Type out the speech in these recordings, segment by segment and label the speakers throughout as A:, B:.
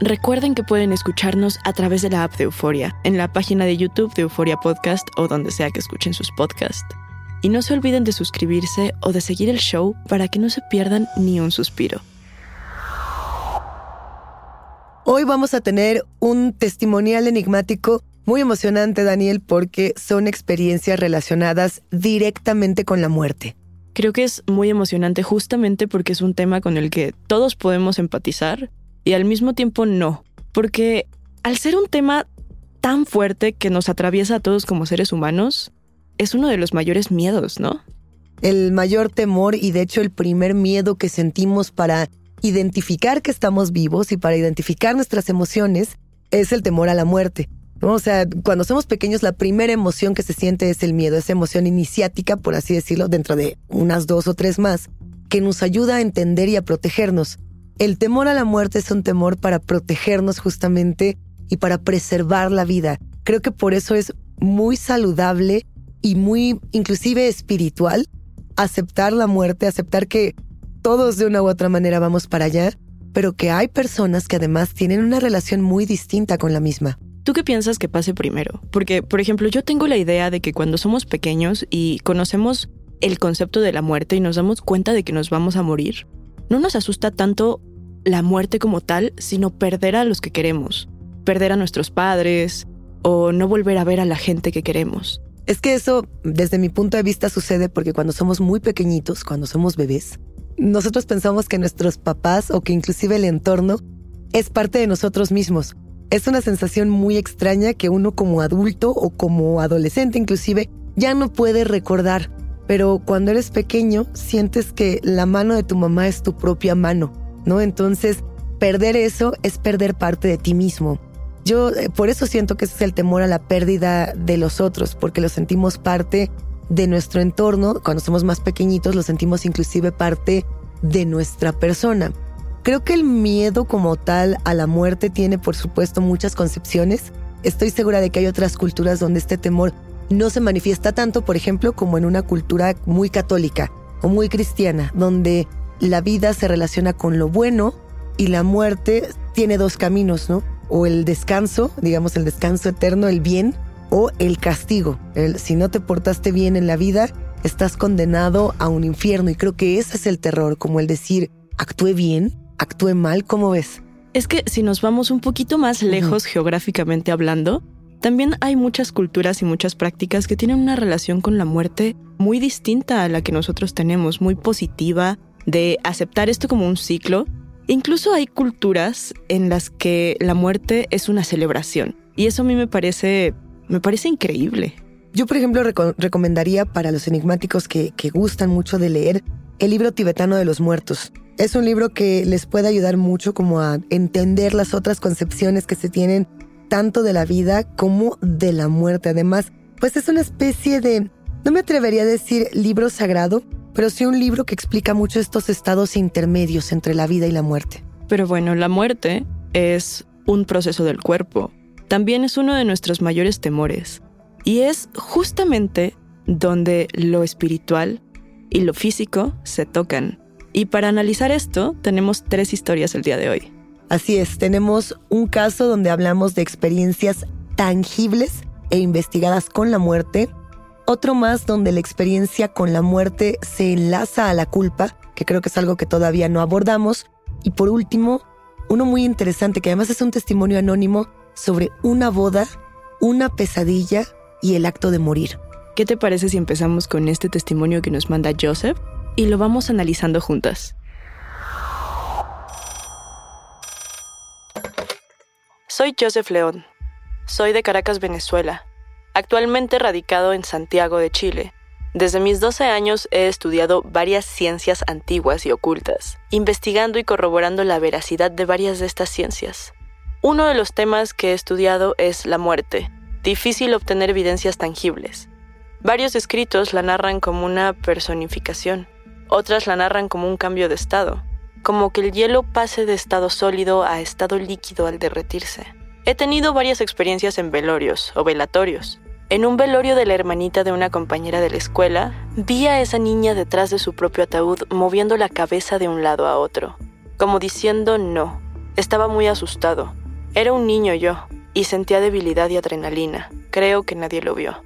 A: Recuerden que pueden escucharnos a través de la app de Euforia, en la página de YouTube de Euforia Podcast o donde sea que escuchen sus podcasts. Y no se olviden de suscribirse o de seguir el show para que no se pierdan ni un suspiro.
B: Hoy vamos a tener un testimonial enigmático muy emocionante, Daniel, porque son experiencias relacionadas directamente con la muerte.
A: Creo que es muy emocionante justamente porque es un tema con el que todos podemos empatizar y al mismo tiempo no, porque al ser un tema tan fuerte que nos atraviesa a todos como seres humanos, es uno de los mayores miedos, ¿no?
B: El mayor temor y de hecho el primer miedo que sentimos para identificar que estamos vivos y para identificar nuestras emociones es el temor a la muerte. O sea, cuando somos pequeños la primera emoción que se siente es el miedo, esa emoción iniciática, por así decirlo, dentro de unas dos o tres más, que nos ayuda a entender y a protegernos. El temor a la muerte es un temor para protegernos justamente y para preservar la vida. Creo que por eso es muy saludable y muy inclusive espiritual aceptar la muerte, aceptar que todos de una u otra manera vamos para allá, pero que hay personas que además tienen una relación muy distinta con la misma.
A: ¿Tú qué piensas que pase primero? Porque, por ejemplo, yo tengo la idea de que cuando somos pequeños y conocemos el concepto de la muerte y nos damos cuenta de que nos vamos a morir, no nos asusta tanto la muerte como tal, sino perder a los que queremos, perder a nuestros padres o no volver a ver a la gente que queremos.
B: Es que eso, desde mi punto de vista, sucede porque cuando somos muy pequeñitos, cuando somos bebés, nosotros pensamos que nuestros papás o que inclusive el entorno es parte de nosotros mismos. Es una sensación muy extraña que uno como adulto o como adolescente inclusive ya no puede recordar. Pero cuando eres pequeño sientes que la mano de tu mamá es tu propia mano, ¿no? Entonces, perder eso es perder parte de ti mismo. Yo eh, por eso siento que ese es el temor a la pérdida de los otros, porque lo sentimos parte de nuestro entorno. Cuando somos más pequeñitos, lo sentimos inclusive parte de nuestra persona. Creo que el miedo como tal a la muerte tiene, por supuesto, muchas concepciones. estoy segura de que hay otras culturas donde este temor no se manifiesta tanto, por ejemplo, como en una cultura muy católica o muy cristiana, donde la vida se relaciona con lo bueno y la muerte tiene dos caminos, ¿no? O el descanso, digamos el descanso eterno, el bien, o el castigo. El, si no te portaste bien en la vida, estás condenado a un infierno. Y creo que ese es el terror, como el decir, actúe bien, actúe mal, ¿cómo ves?
A: Es que si nos vamos un poquito más lejos geográficamente hablando, también hay muchas culturas y muchas prácticas que tienen una relación con la muerte muy distinta a la que nosotros tenemos, muy positiva, de aceptar esto como un ciclo. Incluso hay culturas en las que la muerte es una celebración. Y eso a mí me parece, me parece increíble.
B: Yo, por ejemplo, recomendaría para los enigmáticos que, que gustan mucho de leer el libro tibetano de los muertos. Es un libro que les puede ayudar mucho como a entender las otras concepciones que se tienen tanto de la vida como de la muerte. Además, pues es una especie de, no me atrevería a decir libro sagrado, pero sí un libro que explica mucho estos estados intermedios entre la vida y la muerte.
A: Pero bueno, la muerte es un proceso del cuerpo. También es uno de nuestros mayores temores. Y es justamente donde lo espiritual y lo físico se tocan. Y para analizar esto, tenemos tres historias el día de hoy.
B: Así es, tenemos un caso donde hablamos de experiencias tangibles e investigadas con la muerte, otro más donde la experiencia con la muerte se enlaza a la culpa, que creo que es algo que todavía no abordamos, y por último, uno muy interesante que además es un testimonio anónimo sobre una boda, una pesadilla y el acto de morir.
A: ¿Qué te parece si empezamos con este testimonio que nos manda Joseph y lo vamos analizando juntas? Soy Joseph León. Soy de Caracas, Venezuela. Actualmente radicado en Santiago de Chile. Desde mis 12 años he estudiado varias ciencias antiguas y ocultas, investigando y corroborando la veracidad de varias de estas ciencias. Uno de los temas que he estudiado es la muerte. Difícil obtener evidencias tangibles. Varios escritos la narran como una personificación, otras la narran como un cambio de estado, como que el hielo pase de estado sólido a estado líquido al derretirse. He tenido varias experiencias en velorios o velatorios. En un velorio de la hermanita de una compañera de la escuela, vi a esa niña detrás de su propio ataúd moviendo la cabeza de un lado a otro, como diciendo no. Estaba muy asustado. Era un niño yo, y sentía debilidad y adrenalina. Creo que nadie lo vio.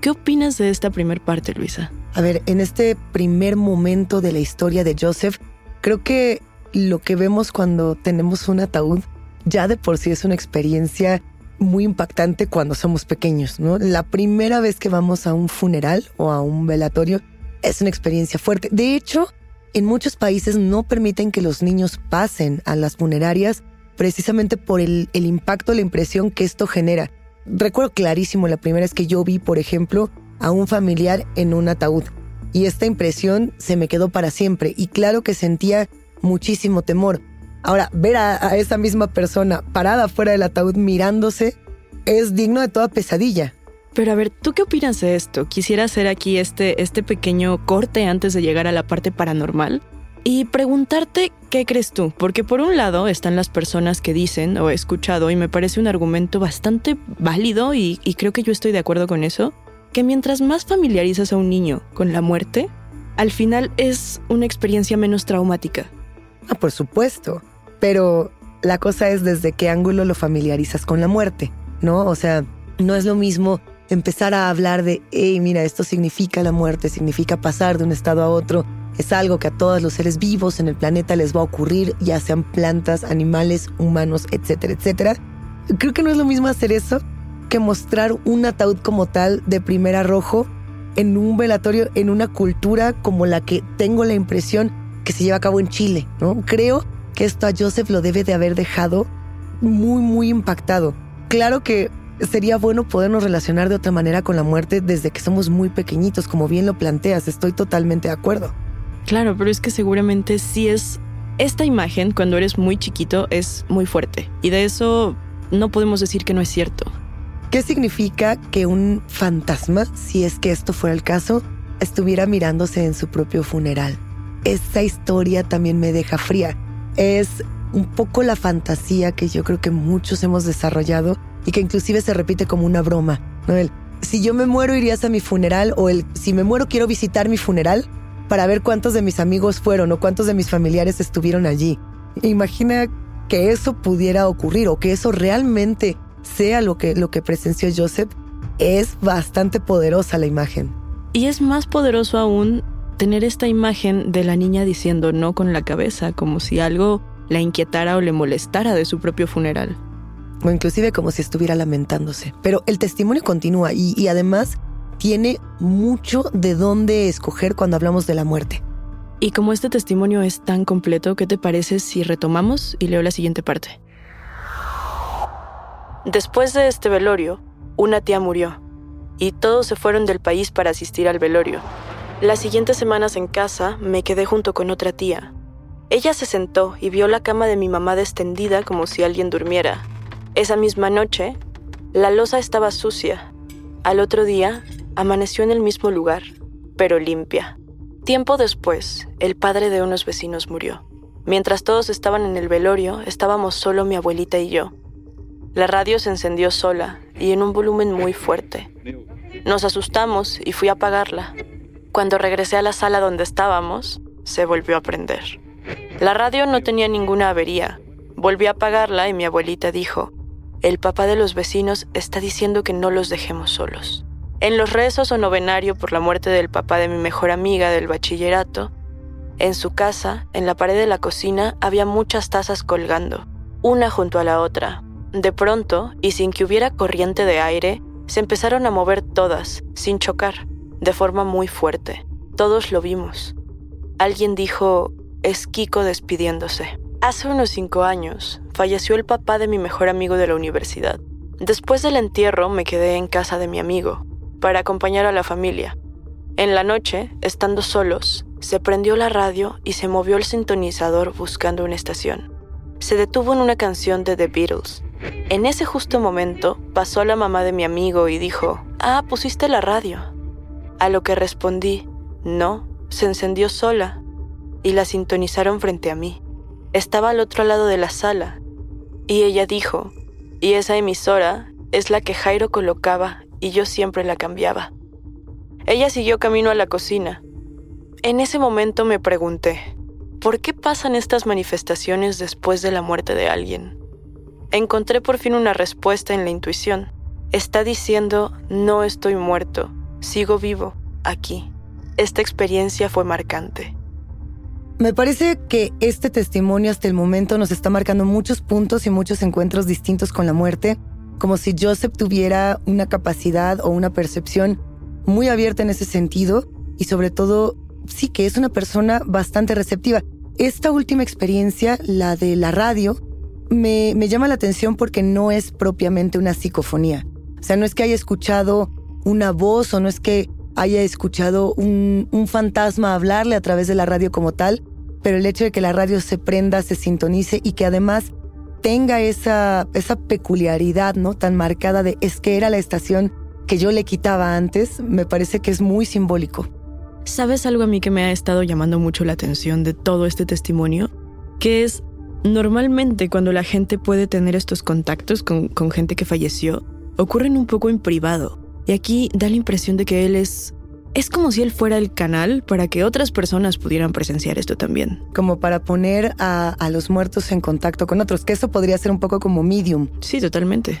A: ¿Qué opinas de esta primer parte, Luisa?
B: A ver, en este primer momento de la historia de Joseph, Creo que lo que vemos cuando tenemos un ataúd ya de por sí es una experiencia muy impactante cuando somos pequeños, ¿no? La primera vez que vamos a un funeral o a un velatorio es una experiencia fuerte. De hecho, en muchos países no permiten que los niños pasen a las funerarias precisamente por el, el impacto, la impresión que esto genera. Recuerdo clarísimo la primera vez que yo vi, por ejemplo, a un familiar en un ataúd y esta impresión se me quedó para siempre y claro que sentía muchísimo temor. Ahora, ver a, esa misma persona parada fuera del ataúd mirándose es digno de toda pesadilla.
A: Pero a ver, ¿tú qué opinas de esto? Quisiera hacer aquí este, este pequeño corte antes de llegar a la parte paranormal y preguntarte qué crees tú, porque por un lado están las personas que dicen, o he escuchado, y me parece un argumento bastante válido y, y creo que yo estoy de acuerdo con eso, que mientras más familiarizas a un niño con la muerte, al final es una experiencia menos traumática.
B: Ah, por supuesto. Pero la cosa es desde qué ángulo lo familiarizas con la muerte, ¿no? O sea, no es lo mismo empezar a hablar de, hey, mira, esto significa la muerte, significa pasar de un estado a otro. Es algo que a todos los seres vivos en el planeta les va a ocurrir, ya sean plantas, animales, humanos, etcétera, etcétera. Creo que no es lo mismo hacer eso que mostrar un ataúd como tal de primer arrojo en un velatorio, en una cultura como la que tengo la impresión que se lleva a cabo en Chile, ¿no? Creo que esto a Joseph lo debe de haber dejado muy, muy impactado. Claro que sería bueno podernos relacionar de otra manera con la muerte desde que somos muy pequeñitos, como bien lo planteas, estoy totalmente de acuerdo.
A: Claro, pero es que seguramente sí es... Esta imagen, cuando eres muy chiquito, es muy fuerte. Y de eso no podemos decir que no es cierto.
B: ¿Qué significa que un fantasma, si es que esto fuera el caso, estuviera mirándose en su propio funeral? Esa historia también me deja fría. Es un poco la fantasía que yo creo que muchos hemos desarrollado y que inclusive se repite como una broma. ¿no? El, si yo me muero irías a mi funeral o el si me muero quiero visitar mi funeral para ver cuántos de mis amigos fueron o cuántos de mis familiares estuvieron allí. Imagina que eso pudiera ocurrir o que eso realmente sea lo que, lo que presenció Joseph. Es bastante poderosa la imagen.
A: Y es más poderoso aún tener esta imagen de la niña diciendo no con la cabeza, como si algo la inquietara o le molestara de su propio funeral.
B: O inclusive como si estuviera lamentándose. Pero el testimonio continúa y, y además tiene mucho de dónde escoger cuando hablamos de la muerte.
A: Y como este testimonio es tan completo, ¿qué te parece si retomamos y leo la siguiente parte? Después de este velorio, una tía murió, y todos se fueron del país para asistir al velorio. Las siguientes semanas en casa me quedé junto con otra tía. Ella se sentó y vio la cama de mi mamá descendida como si alguien durmiera. Esa misma noche, la losa estaba sucia. Al otro día, amaneció en el mismo lugar, pero limpia. Tiempo después, el padre de unos vecinos murió. Mientras todos estaban en el velorio, estábamos solo mi abuelita y yo. La radio se encendió sola y en un volumen muy fuerte. Nos asustamos y fui a apagarla. Cuando regresé a la sala donde estábamos, se volvió a prender. La radio no tenía ninguna avería. Volví a apagarla y mi abuelita dijo, el papá de los vecinos está diciendo que no los dejemos solos. En los rezos o novenario por la muerte del papá de mi mejor amiga del bachillerato, en su casa, en la pared de la cocina, había muchas tazas colgando, una junto a la otra. De pronto, y sin que hubiera corriente de aire, se empezaron a mover todas, sin chocar, de forma muy fuerte. Todos lo vimos. Alguien dijo, es Kiko despidiéndose. Hace unos cinco años, falleció el papá de mi mejor amigo de la universidad. Después del entierro me quedé en casa de mi amigo, para acompañar a la familia. En la noche, estando solos, se prendió la radio y se movió el sintonizador buscando una estación. Se detuvo en una canción de The Beatles. En ese justo momento pasó la mamá de mi amigo y dijo, Ah, pusiste la radio. A lo que respondí, no, se encendió sola y la sintonizaron frente a mí. Estaba al otro lado de la sala y ella dijo, y esa emisora es la que Jairo colocaba y yo siempre la cambiaba. Ella siguió camino a la cocina. En ese momento me pregunté, ¿por qué pasan estas manifestaciones después de la muerte de alguien? Encontré por fin una respuesta en la intuición. Está diciendo, no estoy muerto, sigo vivo, aquí. Esta experiencia fue marcante.
B: Me parece que este testimonio hasta el momento nos está marcando muchos puntos y muchos encuentros distintos con la muerte, como si Joseph tuviera una capacidad o una percepción muy abierta en ese sentido y sobre todo sí que es una persona bastante receptiva. Esta última experiencia, la de la radio, me, llama la atención porque no es propiamente una psicofonía. O sea, no es que haya escuchado una voz o no es que haya escuchado un, un, fantasma hablarle a través de la radio como tal, pero el hecho de que la radio se prenda, se sintonice y que además tenga esa, esa peculiaridad ¿no? tan marcada de es que era la estación que yo le quitaba antes, me parece que es muy simbólico.
A: ¿Sabes algo a mí que me ha estado llamando mucho la atención de todo este testimonio? Que es, normalmente cuando la gente puede tener estos contactos con, con gente que falleció, ocurren un poco en privado. Y aquí da la impresión de que él es... Es como si él fuera el canal para que otras personas pudieran presenciar esto también.
B: Como para poner a, a los muertos en contacto con otros, que eso podría ser un poco como medium.
A: Sí, totalmente.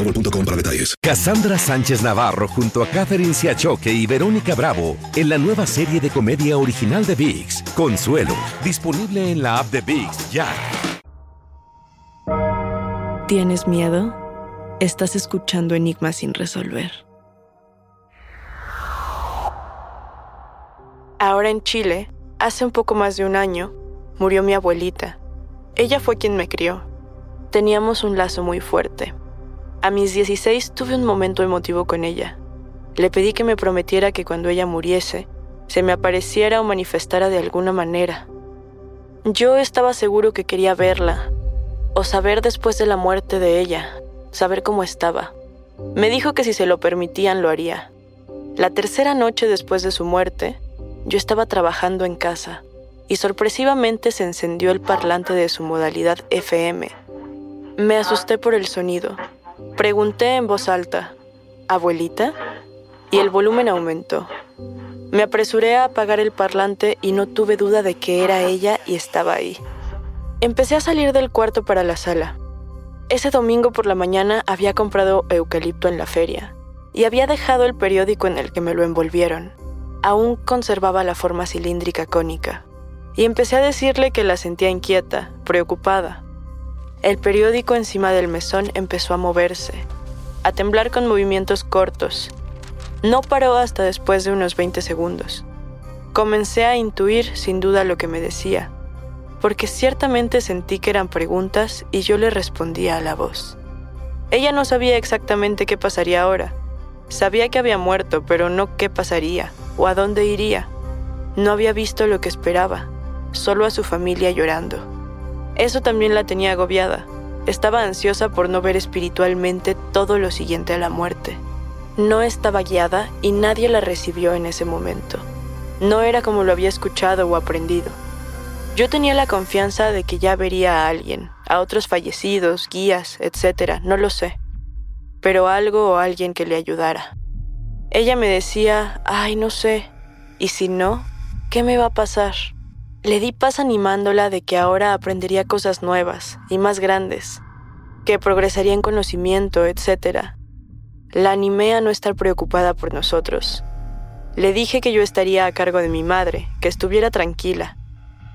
C: para detalles.
D: Cassandra Sánchez Navarro junto a Catherine Siachoque y Verónica Bravo en la nueva serie de comedia original de VIX, Consuelo, disponible en la app de VIX ya.
A: ¿Tienes miedo? Estás escuchando Enigmas sin resolver. Ahora en Chile, hace un poco más de un año, murió mi abuelita. Ella fue quien me crió. Teníamos un lazo muy fuerte. A mis 16 tuve un momento emotivo con ella. Le pedí que me prometiera que cuando ella muriese, se me apareciera o manifestara de alguna manera. Yo estaba seguro que quería verla, o saber después de la muerte de ella, saber cómo estaba. Me dijo que si se lo permitían lo haría. La tercera noche después de su muerte, yo estaba trabajando en casa y sorpresivamente se encendió el parlante de su modalidad FM. Me asusté por el sonido. Pregunté en voz alta, ¿Abuelita? Y el volumen aumentó. Me apresuré a apagar el parlante y no tuve duda de que era ella y estaba ahí. Empecé a salir del cuarto para la sala. Ese domingo por la mañana había comprado eucalipto en la feria y había dejado el periódico en el que me lo envolvieron. Aún conservaba la forma cilíndrica cónica. Y empecé a decirle que la sentía inquieta, preocupada. El periódico encima del mesón empezó a moverse, a temblar con movimientos cortos. No paró hasta después de unos 20 segundos. Comencé a intuir sin duda lo que me decía porque ciertamente sentí que eran preguntas y yo le respondía a la voz. Ella no sabía exactamente qué pasaría ahora. Sabía que había muerto, pero no qué pasaría o a dónde iría. No había visto lo que esperaba, solo a su familia llorando. Eso también la tenía agobiada. Estaba ansiosa por no ver espiritualmente todo lo siguiente a la muerte. No estaba guiada y nadie la recibió en ese momento. No era como lo había escuchado o aprendido. Yo tenía la confianza de que ya vería a alguien, a otros fallecidos, guías, etc., no lo sé, pero algo o alguien que le ayudara. Ella me decía, ay, no sé, y si no, ¿qué me va a pasar? Le di paz animándola de que ahora aprendería cosas nuevas y más grandes, que progresaría en conocimiento, etc. La animé a no estar preocupada por nosotros. Le dije que yo estaría a cargo de mi madre, que estuviera tranquila,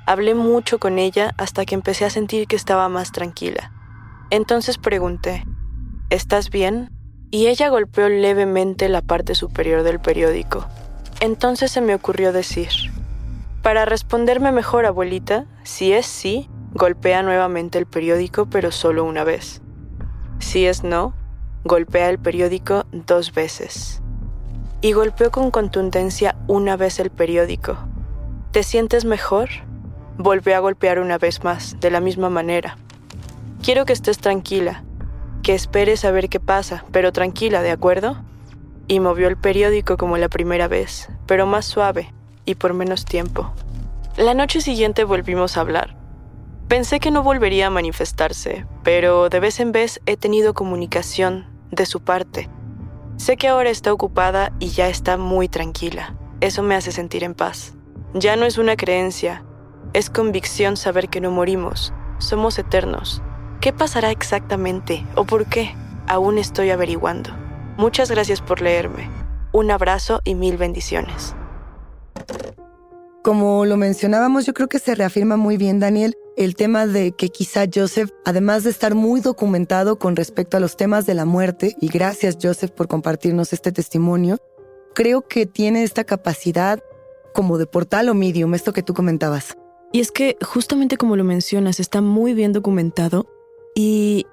A: Hablé mucho con ella hasta que empecé a sentir que estaba más tranquila. Entonces pregunté, ¿estás bien? Y ella golpeó levemente la parte superior del periódico. Entonces se me ocurrió decir, para responderme mejor, abuelita, si es sí, golpea nuevamente el periódico, pero solo una vez. Si es no, golpea el periódico dos veces. Y golpeó con contundencia una vez el periódico. ¿Te sientes mejor? Volvió a golpear una vez más, de la misma manera. Quiero que estés tranquila, que esperes a ver qué pasa, pero tranquila, ¿de acuerdo? Y movió el periódico como la primera vez, pero más suave y por menos tiempo. La noche siguiente volvimos a hablar. Pensé que no volvería a manifestarse, pero de vez en vez he tenido comunicación de su parte. Sé que ahora está ocupada y ya está muy tranquila. Eso me hace sentir en paz. Ya no es una creencia, es convicción saber que no morimos, somos eternos. ¿Qué pasará exactamente o por qué? Aún estoy averiguando. Muchas gracias por leerme. Un abrazo y mil bendiciones.
B: Como lo mencionábamos, yo creo que se reafirma muy bien, Daniel, el tema de que quizá Joseph, además de estar muy documentado con respecto a los temas de la muerte, y gracias Joseph por compartirnos este testimonio, creo que tiene esta capacidad como de portal o medium, esto que tú comentabas.
A: Y es que justamente como lo mencionas, está muy bien documentado y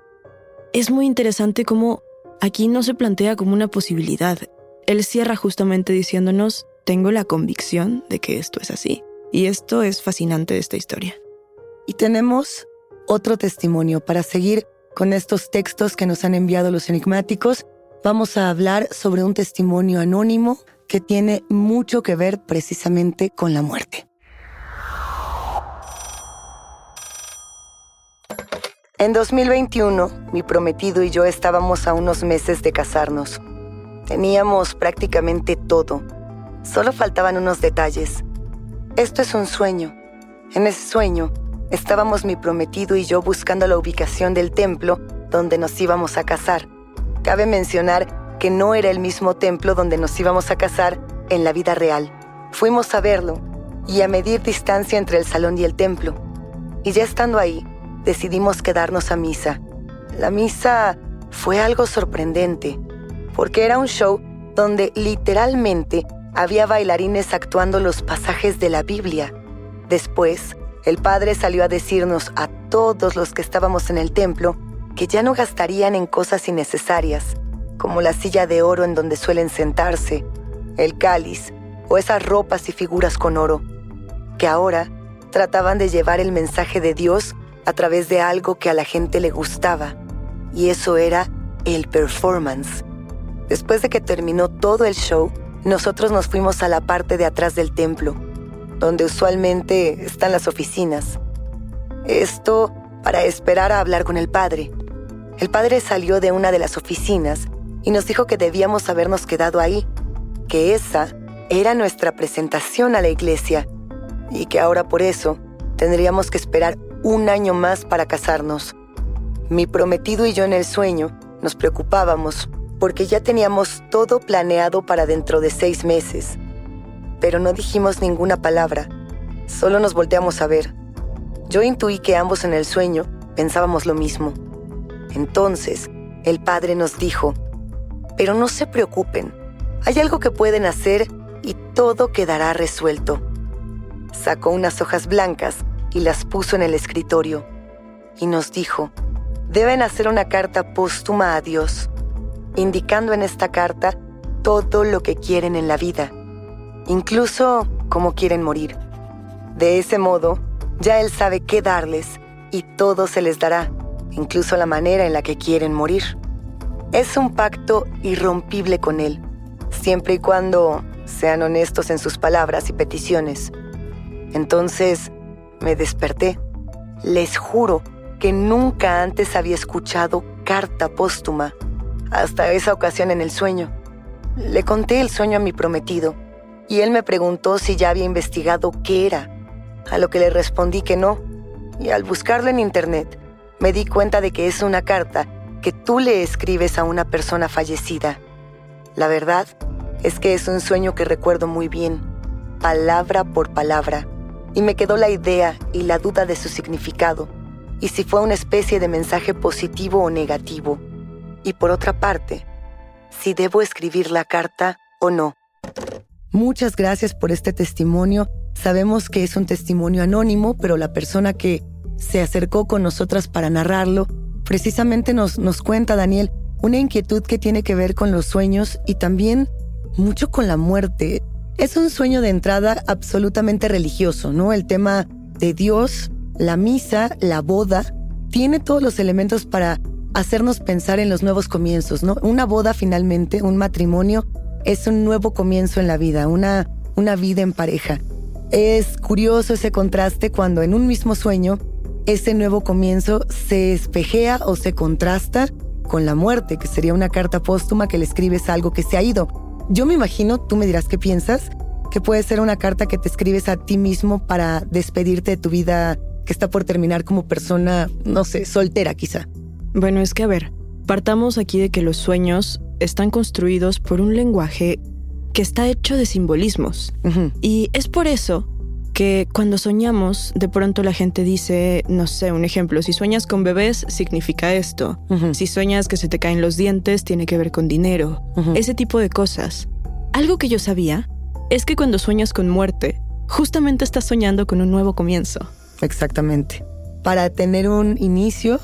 A: es muy interesante cómo aquí no se plantea como una posibilidad. Él cierra justamente diciéndonos, tengo la convicción de que esto es así. Y esto es fascinante de esta historia.
B: Y tenemos otro testimonio para seguir con estos textos que nos han enviado los enigmáticos. Vamos a hablar sobre un testimonio anónimo que tiene mucho que ver precisamente con la muerte. En 2021, mi prometido y yo estábamos a unos meses de casarnos. Teníamos prácticamente todo. Solo faltaban unos detalles. Esto es un sueño. En ese sueño, estábamos mi prometido y yo buscando la ubicación del templo donde nos íbamos a casar. Cabe mencionar que no era el mismo templo donde nos íbamos a casar en la vida real. Fuimos a verlo y a medir distancia entre el salón y el templo. Y ya estando ahí, decidimos quedarnos a misa. La misa fue algo sorprendente, porque era un show donde literalmente había bailarines actuando los pasajes de la Biblia. Después, el padre salió a decirnos a todos los que estábamos en el templo
E: que ya no gastarían en cosas innecesarias, como la silla de oro en donde suelen sentarse, el cáliz o esas ropas y figuras con oro, que ahora trataban de llevar el mensaje de Dios a través de algo que a la gente le gustaba, y eso era el performance. Después de que terminó todo el show, nosotros nos fuimos a la parte de atrás del templo, donde usualmente están las oficinas. Esto para esperar a hablar con el padre. El padre salió de una de las oficinas y nos dijo que debíamos habernos quedado ahí, que esa era nuestra presentación a la iglesia y que ahora por eso tendríamos que esperar un año más para casarnos. Mi prometido y yo en el sueño nos preocupábamos porque ya teníamos todo planeado para dentro de seis meses. Pero no dijimos ninguna palabra, solo nos volteamos a ver. Yo intuí que ambos en el sueño pensábamos lo mismo. Entonces, el padre nos dijo, pero no se preocupen, hay algo que pueden hacer y todo quedará resuelto. Sacó unas hojas blancas y las puso en el escritorio y nos dijo, deben hacer una carta póstuma a Dios, indicando en esta carta todo lo que quieren en la vida, incluso cómo quieren morir. De ese modo, ya Él sabe qué darles y todo se les dará, incluso la manera en la que quieren morir. Es un pacto irrompible con Él, siempre y cuando sean honestos en sus palabras y peticiones. Entonces me desperté. Les juro que nunca antes había escuchado carta póstuma, hasta esa ocasión en el sueño. Le conté el sueño a mi prometido y él me preguntó si ya había investigado qué era, a lo que le respondí que no, y al buscarlo en internet me di cuenta de que es una carta que tú le escribes a una persona fallecida. La verdad es que es un sueño que recuerdo muy bien, palabra por palabra, y me quedó la idea y la duda de su significado, y si fue una especie de mensaje positivo o negativo. Y por otra parte, si debo escribir la carta o no.
B: Muchas gracias por este testimonio. Sabemos que es un testimonio anónimo, pero la persona que se acercó con nosotras para narrarlo, precisamente nos, nos cuenta, Daniel, una inquietud que tiene que ver con los sueños y también mucho con la muerte. Es un sueño de entrada absolutamente religioso, ¿no? El tema de Dios, la misa, la boda, tiene todos los elementos para hacernos pensar en los nuevos comienzos, ¿no? Una boda finalmente, un matrimonio, es un nuevo comienzo en la vida, una, una vida en pareja. Es curioso ese contraste cuando en un mismo sueño ese nuevo comienzo se espejea o se contrasta con la muerte, que sería una carta póstuma que le escribes algo que se ha ido. Yo me imagino, tú me dirás qué piensas, que puede ser una carta que te escribes a ti mismo para despedirte de tu vida que está por terminar como persona, no sé, soltera quizá.
A: Bueno, es que a ver, partamos aquí de que los sueños están construidos por un lenguaje que está hecho de simbolismos. Y es por eso que cuando soñamos, de pronto la gente dice, no sé, un ejemplo, si sueñas con bebés, significa esto. Si sueñas que se te caen los dientes, tiene que ver con dinero. Ese tipo de cosas. Algo que yo sabía es que cuando sueñas con muerte, justamente estás soñando con un nuevo comienzo.
B: Exactamente. Para tener un inicio,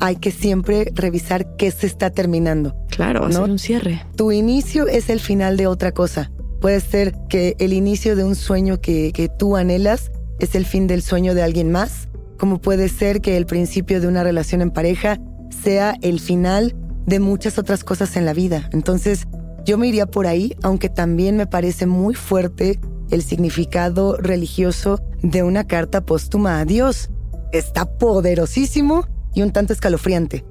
B: hay que siempre revisar qué se está terminando.
A: Claro, hacer un cierre.
B: Tu inicio es el final de otra cosa. Puede ser que el inicio de un sueño que, que tú anhelas es el fin del sueño de alguien más, como puede ser que el principio de una relación en pareja sea el final de muchas otras cosas en la vida. Entonces, yo me iría por ahí, aunque también me parece muy fuerte el significado religioso de una carta póstuma a Dios. Está poderosísimo y un tanto escalofriante.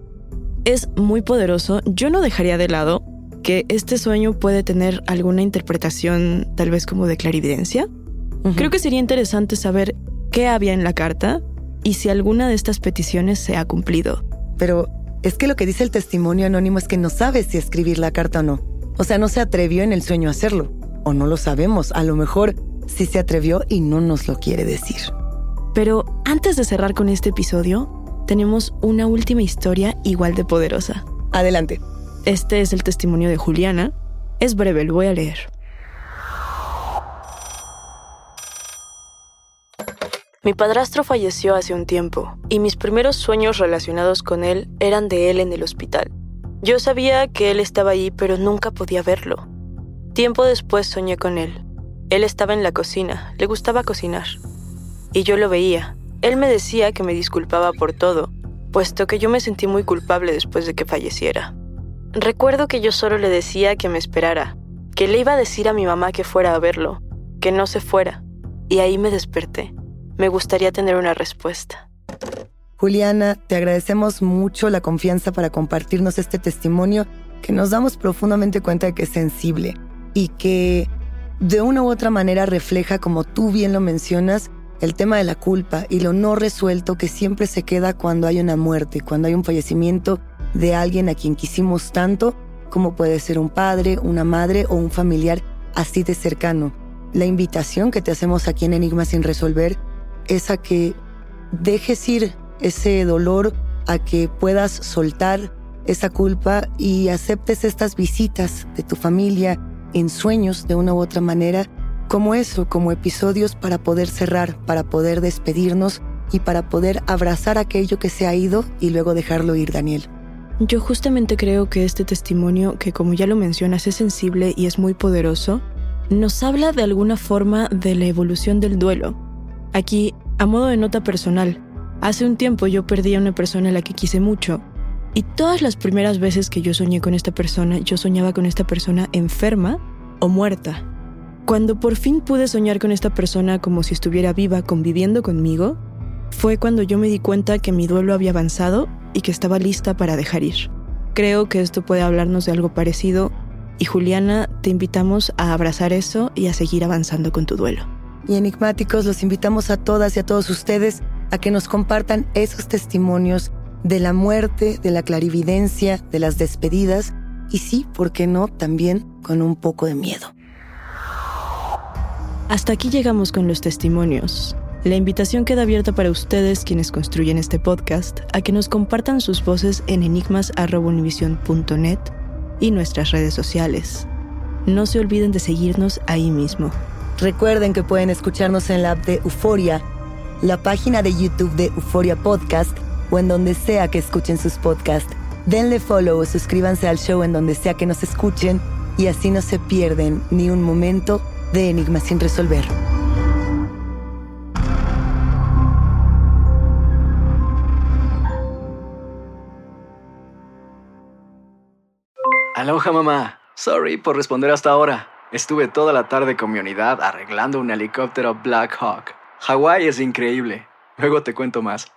A: Es muy poderoso. Yo no dejaría de lado que este sueño puede tener alguna interpretación tal vez como de clarividencia. Creo que sería interesante saber qué había en la carta y si alguna de estas peticiones se ha cumplido.
B: Pero es que lo que dice el testimonio anónimo es que no sabe si escribir la carta o no. O sea, no se atrevió en el sueño a hacerlo. O no lo sabemos. A lo mejor sí se atrevió y no nos lo quiere decir.
A: Pero antes de cerrar con este episodio, tenemos una última historia igual de poderosa.
B: Adelante.
A: Este es el testimonio de Juliana. Es breve, lo voy a leer. Mi padrastro falleció hace un tiempo y mis primeros sueños relacionados con él eran de él en el hospital. Yo sabía que él estaba ahí pero nunca podía verlo. Tiempo después soñé con él. Él estaba en la cocina, le gustaba cocinar. Y yo lo veía. Él me decía que me disculpaba por todo, puesto que yo me sentí muy culpable después de que falleciera. Recuerdo que yo solo le decía que me esperara, que le iba a decir a mi mamá que fuera a verlo, que no se fuera. Y ahí me desperté. Me gustaría tener una respuesta.
B: Juliana, te agradecemos mucho la confianza para compartirnos este testimonio que nos damos profundamente cuenta de que es sensible y que de una u otra manera refleja, como tú bien lo mencionas, el tema de la culpa y lo no resuelto que siempre se queda cuando hay una muerte, cuando hay un fallecimiento de alguien a quien quisimos tanto, como puede ser un padre, una madre o un familiar así de cercano. La invitación que te hacemos aquí en Enigma sin resolver es a que dejes ir ese dolor, a que puedas soltar esa culpa y aceptes estas visitas de tu familia en sueños de una u otra manera, como eso, como episodios para poder cerrar, para poder despedirnos y para poder abrazar aquello que se ha ido y luego dejarlo ir, Daniel.
A: Yo justamente creo que este testimonio, que como ya lo mencionas es sensible y es muy poderoso, nos habla de alguna forma de la evolución del duelo. Aquí a modo de nota personal, hace un tiempo yo perdí a una persona a la que quise mucho. Y todas las primeras veces que yo soñé con esta persona, yo soñaba con esta persona enferma o muerta. Cuando por fin pude soñar con esta persona como si estuviera viva conviviendo conmigo, fue cuando yo me di cuenta que mi duelo había avanzado y que estaba lista para dejar ir. Creo que esto puede hablarnos de algo parecido y Juliana, te invitamos a abrazar eso y a seguir avanzando con tu duelo
B: y enigmáticos, los invitamos a todas y a todos ustedes a que nos compartan esos testimonios de la muerte, de la clarividencia, de las despedidas y sí, ¿por qué no? También con un poco de miedo.
A: Hasta aquí llegamos con los testimonios. La invitación queda abierta para ustedes, quienes construyen este podcast, a que nos compartan sus voces en enigmas.univision.net y nuestras redes sociales. No se olviden de seguirnos ahí mismo.
B: Recuerden que pueden escucharnos en la app de Euforia, la página de YouTube de Euforia Podcast o en donde sea que escuchen sus podcasts. Denle follow o suscríbanse al show en donde sea que nos escuchen y así no se pierden ni un momento de Enigmas sin resolver.
F: Aloha mamá. Sorry por responder hasta ahora. Estuve toda la tarde con mi unidad arreglando un helicóptero Black Hawk. Hawái es increíble. Luego te cuento más.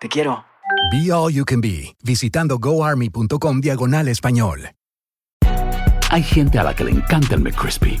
F: Te quiero.
G: Be All You Can Be, visitando goarmy.com diagonal español.
H: Hay gente a la que le encanta el McCrispy